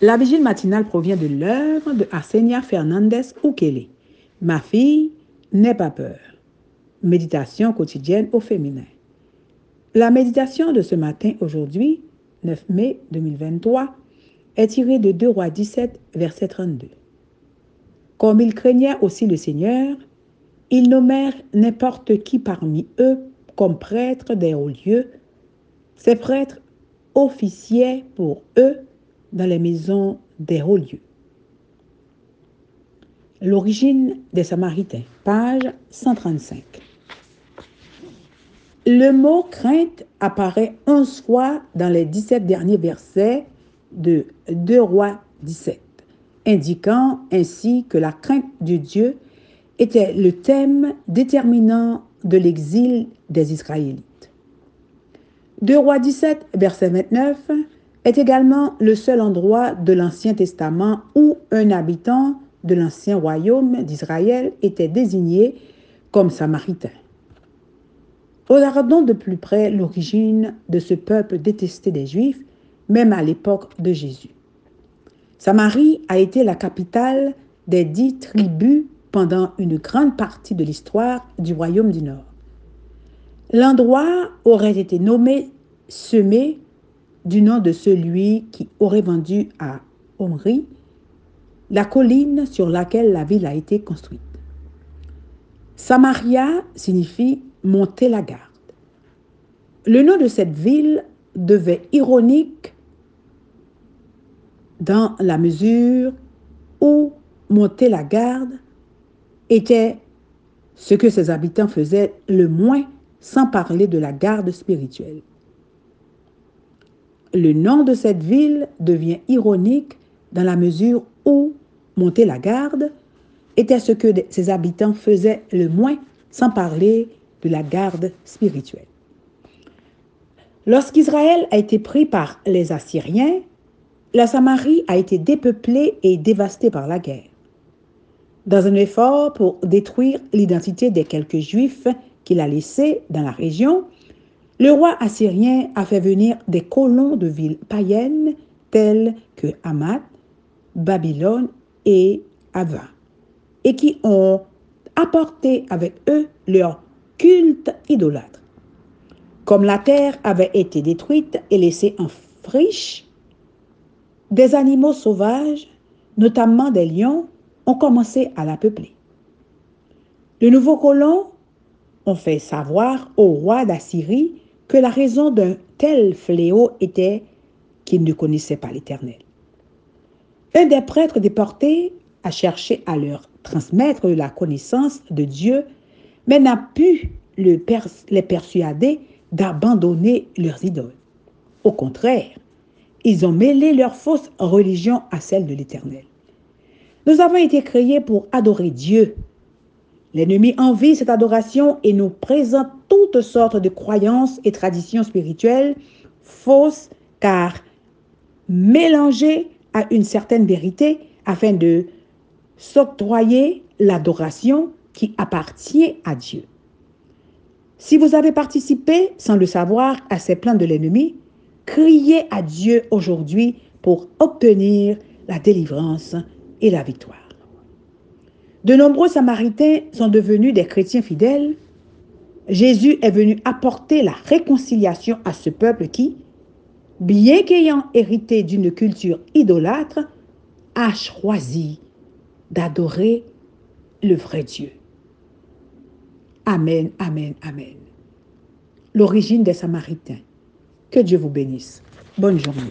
La vigile matinale provient de l'œuvre de Arsenia Fernandez Ukele. Ma fille, n'aie pas peur. Méditation quotidienne au féminin. La méditation de ce matin, aujourd'hui, 9 mai 2023, est tirée de 2 Rois 17, verset 32. Comme ils craignaient aussi le Seigneur, ils nommèrent n'importe qui parmi eux comme prêtre des hauts lieux. Ces prêtres officiaient pour eux dans les maisons des hauts lieux. L'origine des Samaritains, page 135. Le mot crainte apparaît 11 fois dans les 17 derniers versets de 2 Rois 17, indiquant ainsi que la crainte de Dieu était le thème déterminant de l'exil des Israélites. 2 Rois 17, verset 29, est également le seul endroit de l'Ancien Testament où un habitant de l'ancien royaume d'Israël était désigné comme samaritain. Regardons de plus près l'origine de ce peuple détesté des Juifs, même à l'époque de Jésus. Samarie a été la capitale des dix tribus pendant une grande partie de l'histoire du royaume du Nord. L'endroit aurait été nommé semé du nom de celui qui aurait vendu à Omri la colline sur laquelle la ville a été construite. Samaria signifie monter la garde. Le nom de cette ville devait ironique dans la mesure où monter la garde était ce que ses habitants faisaient le moins sans parler de la garde spirituelle le nom de cette ville devient ironique dans la mesure où monter la garde était ce que ses habitants faisaient le moins, sans parler de la garde spirituelle. Lorsqu'Israël a été pris par les Assyriens, la Samarie a été dépeuplée et dévastée par la guerre. Dans un effort pour détruire l'identité des quelques Juifs qu'il a laissés dans la région, le roi assyrien a fait venir des colons de villes païennes telles que Hamath, Babylone et Ava, et qui ont apporté avec eux leur culte idolâtre. Comme la terre avait été détruite et laissée en friche, des animaux sauvages, notamment des lions, ont commencé à la peupler. De nouveaux colons ont fait savoir au roi d'Assyrie que la raison d'un tel fléau était qu'ils ne connaissaient pas l'Éternel. Un des prêtres déportés a cherché à leur transmettre la connaissance de Dieu, mais n'a pu les persuader d'abandonner leurs idoles. Au contraire, ils ont mêlé leur fausse religion à celle de l'Éternel. Nous avons été créés pour adorer Dieu L'ennemi envie cette adoration et nous présente toutes sortes de croyances et traditions spirituelles fausses car mélangées à une certaine vérité afin de s'octroyer l'adoration qui appartient à Dieu. Si vous avez participé sans le savoir à ces plans de l'ennemi, criez à Dieu aujourd'hui pour obtenir la délivrance et la victoire. De nombreux Samaritains sont devenus des chrétiens fidèles. Jésus est venu apporter la réconciliation à ce peuple qui, bien qu'ayant hérité d'une culture idolâtre, a choisi d'adorer le vrai Dieu. Amen, amen, amen. L'origine des Samaritains. Que Dieu vous bénisse. Bonne journée.